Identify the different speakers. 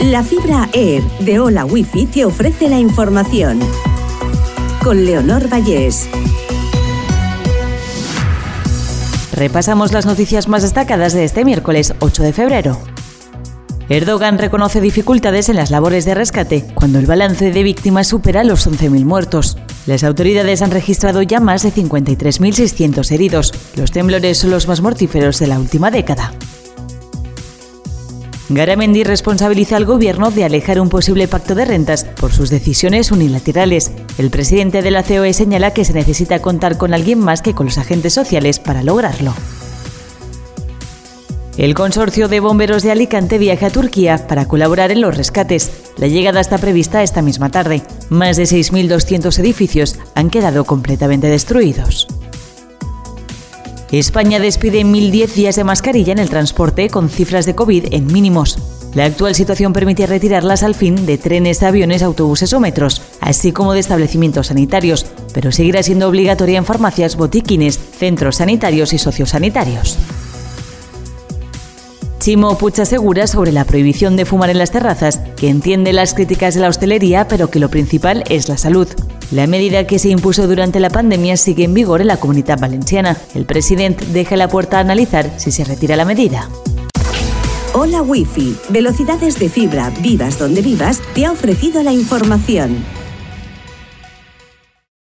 Speaker 1: La fibra Air de Hola Wifi te ofrece la información. Con Leonor Vallés.
Speaker 2: Repasamos las noticias más destacadas de este miércoles 8 de febrero. Erdogan reconoce dificultades en las labores de rescate cuando el balance de víctimas supera los 11.000 muertos. Las autoridades han registrado ya más de 53.600 heridos. Los temblores son los más mortíferos de la última década. Garamendi responsabiliza al gobierno de alejar un posible pacto de rentas por sus decisiones unilaterales. El presidente de la COE señala que se necesita contar con alguien más que con los agentes sociales para lograrlo. El consorcio de bomberos de Alicante viaja a Turquía para colaborar en los rescates. La llegada está prevista esta misma tarde. Más de 6.200 edificios han quedado completamente destruidos. España despide 1.010 días de mascarilla en el transporte con cifras de COVID en mínimos. La actual situación permite retirarlas al fin de trenes, aviones, autobuses o metros, así como de establecimientos sanitarios, pero seguirá siendo obligatoria en farmacias, botiquines, centros sanitarios y sociosanitarios. Chimo Pucha asegura sobre la prohibición de fumar en las terrazas, que entiende las críticas de la hostelería, pero que lo principal es la salud. La medida que se impuso durante la pandemia sigue en vigor en la comunidad valenciana. El presidente deja la puerta a analizar si se retira la medida.
Speaker 1: Hola Wi-Fi, velocidades de fibra, vivas donde vivas, te ha ofrecido la información.